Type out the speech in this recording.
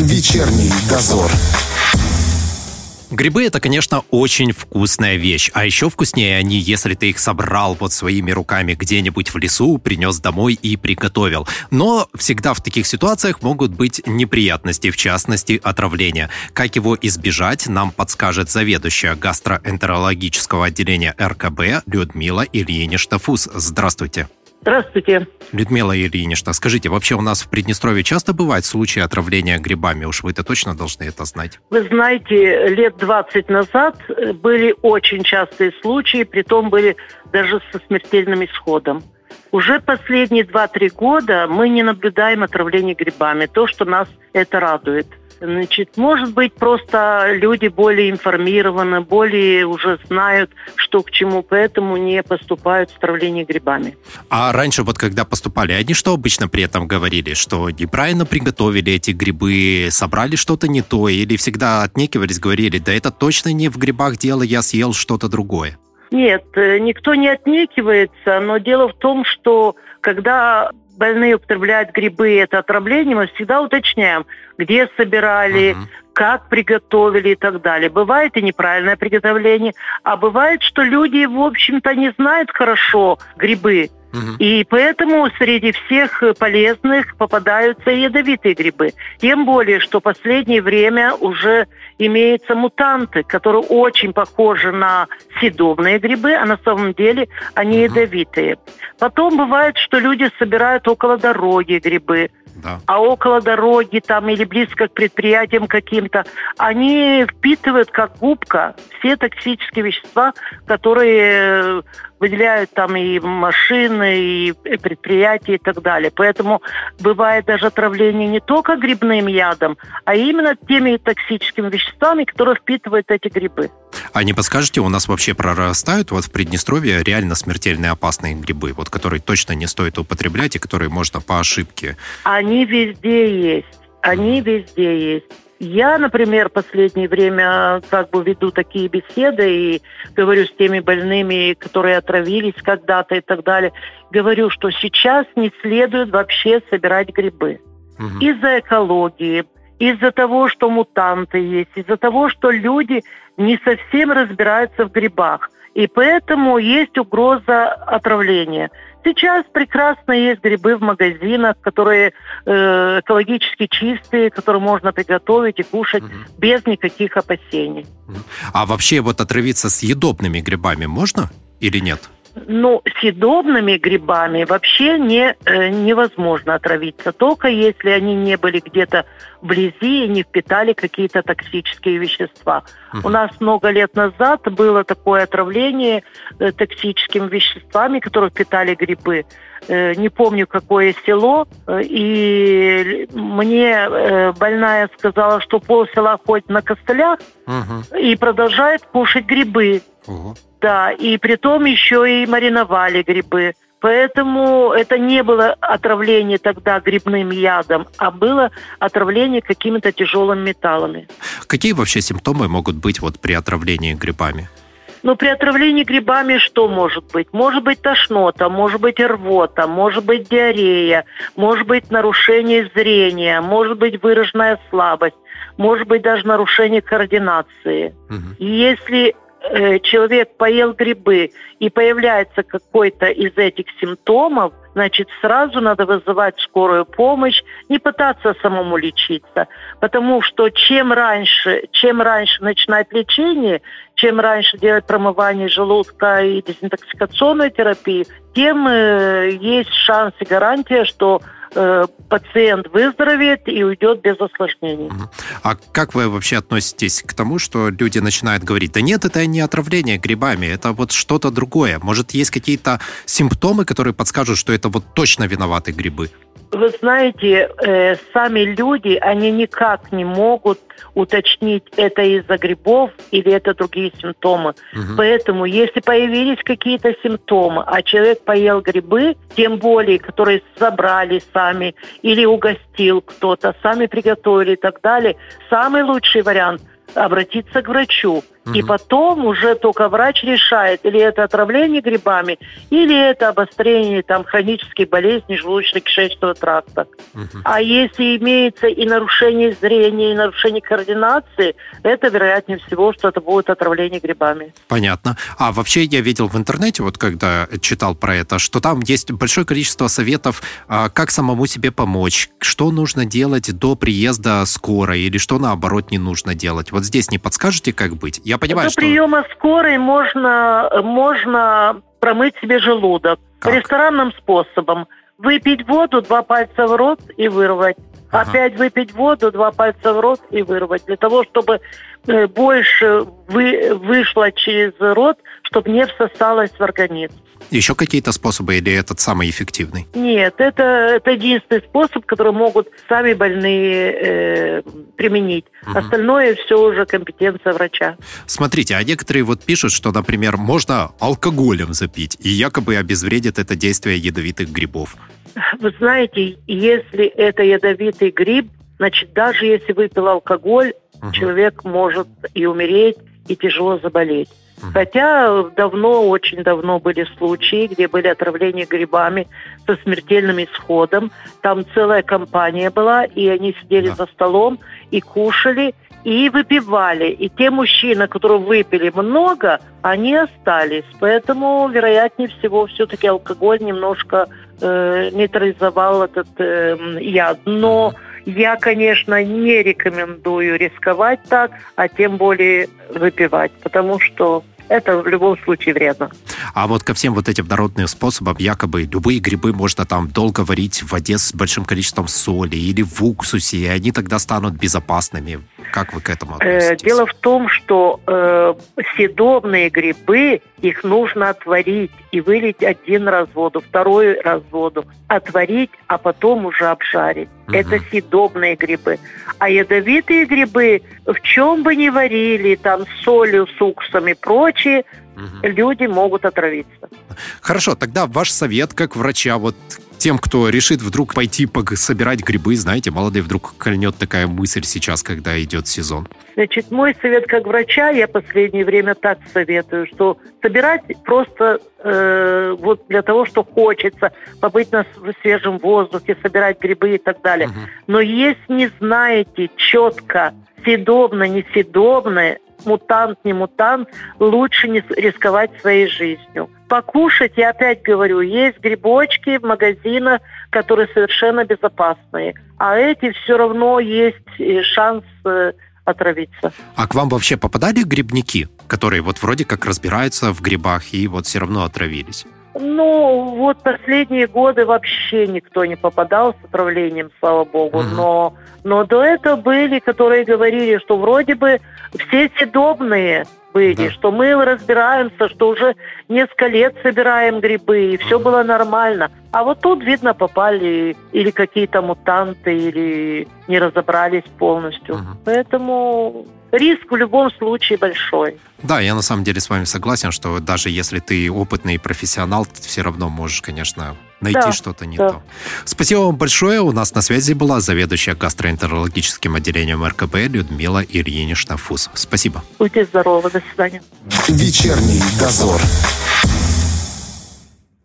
Вечерний дозор. Грибы это, конечно, очень вкусная вещь. А еще вкуснее они, если ты их собрал вот своими руками где-нибудь в лесу, принес домой и приготовил. Но всегда в таких ситуациях могут быть неприятности, в частности, отравление. Как его избежать, нам подскажет заведующая гастроэнтерологического отделения РКБ Людмила Ильинична-Фус. Здравствуйте. Здравствуйте. Людмила Ильинична, скажите, вообще у нас в Приднестровье часто бывают случаи отравления грибами? Уж вы-то точно должны это знать. Вы знаете, лет 20 назад были очень частые случаи, при том были даже со смертельным исходом. Уже последние 2-3 года мы не наблюдаем отравление грибами. То, что нас это радует. Значит, может быть, просто люди более информированы, более уже знают, что к чему, поэтому не поступают в травление грибами. А раньше вот когда поступали, они что обычно при этом говорили? Что неправильно приготовили эти грибы, собрали что-то не то, или всегда отнекивались, говорили, да это точно не в грибах дело, я съел что-то другое? Нет, э, никто не отнекивается, но дело в том, что когда больные употребляют грибы, это отравление, мы всегда уточняем, где собирали, uh-huh. как приготовили и так далее. Бывает и неправильное приготовление, а бывает, что люди, в общем-то, не знают хорошо грибы. И поэтому среди всех полезных попадаются ядовитые грибы. Тем более, что в последнее время уже имеются мутанты, которые очень похожи на съедобные грибы, а на самом деле они ядовитые. Потом бывает, что люди собирают около дороги грибы. Да. А около дороги там или близко к предприятиям каким-то, они впитывают как губка все токсические вещества, которые выделяют там и машины, и предприятия и так далее. Поэтому бывает даже отравление не только грибным ядом, а именно теми токсическими веществами, которые впитывают эти грибы. А не подскажете, у нас вообще прорастают вот в Приднестровье реально смертельные опасные грибы, вот которые точно не стоит употреблять и которые можно по ошибке? Они везде есть. Они везде есть. Я, например, в последнее время как бы веду такие беседы и говорю с теми больными, которые отравились когда-то и так далее. Говорю, что сейчас не следует вообще собирать грибы. Угу. Из-за экологии, из-за того, что мутанты есть, из-за того, что люди не совсем разбираются в грибах. И поэтому есть угроза отравления. Сейчас прекрасно есть грибы в магазинах, которые э, экологически чистые, которые можно приготовить и кушать угу. без никаких опасений. А вообще вот отравиться съедобными грибами можно или нет? Ну, съедобными грибами вообще не, э, невозможно отравиться, только если они не были где-то вблизи и не впитали какие-то токсические вещества. Угу. У нас много лет назад было такое отравление э, токсическими веществами, которые впитали грибы. Э, не помню, какое село, э, и мне э, больная сказала, что пол села ходит на костылях угу. и продолжает кушать грибы. Угу. Да, и при том еще и мариновали грибы. Поэтому это не было отравление тогда грибным ядом, а было отравление какими-то тяжелыми металлами. Какие вообще симптомы могут быть вот при отравлении грибами? Ну, при отравлении грибами что может быть? Может быть тошнота, может быть рвота, может быть диарея, может быть нарушение зрения, может быть выраженная слабость, может быть даже нарушение координации. Угу. И если человек поел грибы и появляется какой-то из этих симптомов, значит, сразу надо вызывать скорую помощь, не пытаться самому лечиться. Потому что чем раньше, чем раньше начинать лечение, чем раньше делать промывание желудка и дезинтоксикационную терапию, тем э, есть шанс и гарантия, что Э, пациент выздоровеет и уйдет без осложнений. А как вы вообще относитесь к тому, что люди начинают говорить, да нет, это не отравление грибами, это вот что-то другое. Может, есть какие-то симптомы, которые подскажут, что это вот точно виноваты грибы? Вы знаете, э, сами люди, они никак не могут уточнить, это из-за грибов или это другие симптомы. Угу. Поэтому, если появились какие-то симптомы, а человек поел грибы, тем более, которые собрали сами или угостил кто-то, сами приготовили и так далее, самый лучший вариант – обратиться к врачу. Угу. И потом уже только врач решает, или это отравление грибами, или это обострение там, хронических болезней желудочно-кишечного тракта. Угу. А если имеется и нарушение зрения, и нарушение координации, это вероятнее всего, что это будет отравление грибами. Понятно. А вообще я видел в интернете, вот когда читал про это, что там есть большое количество советов, а, как самому себе помочь, что нужно делать до приезда скорой, или что наоборот не нужно делать. Вот здесь не подскажете, как быть? Я понимаю, До что... приема скорой можно, можно промыть себе желудок. Как? Ресторанным способом. Выпить воду, два пальца в рот и вырвать. Ага. Опять выпить воду, два пальца в рот и вырвать. Для того, чтобы э, больше вы, вышло через рот, чтобы не всосалось в организм. Еще какие-то способы или этот самый эффективный? Нет, это, это единственный способ, который могут сами больные э, применить. Угу. Остальное все уже компетенция врача. Смотрите, а некоторые вот пишут, что, например, можно алкоголем запить, и якобы обезвредит это действие ядовитых грибов. Вы знаете, если это ядовитый гриб, значит, даже если выпил алкоголь, угу. человек может и умереть, и тяжело заболеть. Хотя давно, очень давно были случаи, где были отравления грибами со смертельным исходом. Там целая компания была, и они сидели да. за столом и кушали, и выпивали. И те мужчины, которые выпили много, они остались. Поэтому, вероятнее всего, все-таки алкоголь немножко э, нейтрализовал этот э, яд. Но я, конечно, не рекомендую рисковать так, а тем более выпивать, потому что это в любом случае вредно. А вот ко всем вот этим народным способам, якобы любые грибы можно там долго варить в воде с большим количеством соли или в уксусе, и они тогда станут безопасными. Как вы к этому э, относитесь? Дело в том, что э, съедобные грибы, их нужно отварить и вылить один раз воду, второй раз воду, отварить, а потом уже обжарить. Угу. Это съедобные грибы. А ядовитые грибы, в чем бы ни варили, там с солью, с уксусом и прочее, угу. люди могут отравиться. Хорошо, тогда ваш совет как врача, вот тем, кто решит вдруг пойти собирать грибы, знаете, молодые вдруг кольнет такая мысль сейчас, когда идет сезон? Значит, мой совет как врача, я последнее время так советую, что собирать просто э, вот для того, что хочется, побыть на свежем воздухе, собирать грибы и так далее. Угу. Но если не знаете четко, съедобно, несъедобное, мутант, не мутант, лучше не рисковать своей жизнью. Покушать, я опять говорю, есть грибочки в магазинах, которые совершенно безопасные. А эти все равно есть э, шанс э, отравиться. А к вам вообще попадали грибники, которые вот вроде как разбираются в грибах и вот все равно отравились? Ну, вот последние годы вообще никто не попадал с отравлением, слава богу. Угу. Но, но до этого были, которые говорили, что вроде бы все съедобные были, да. что мы разбираемся, что уже несколько лет собираем грибы, и все угу. было нормально. А вот тут, видно, попали или какие-то мутанты, или не разобрались полностью. Угу. Поэтому риск в любом случае большой. Да, я на самом деле с вами согласен, что даже если ты опытный профессионал, ты все равно можешь, конечно, найти да, что-то не да. то. Спасибо вам большое. У нас на связи была заведующая гастроэнтерологическим отделением РКП Людмила Ильинична Фус. Спасибо. Будьте здоровы. До свидания. Вечерний дозор.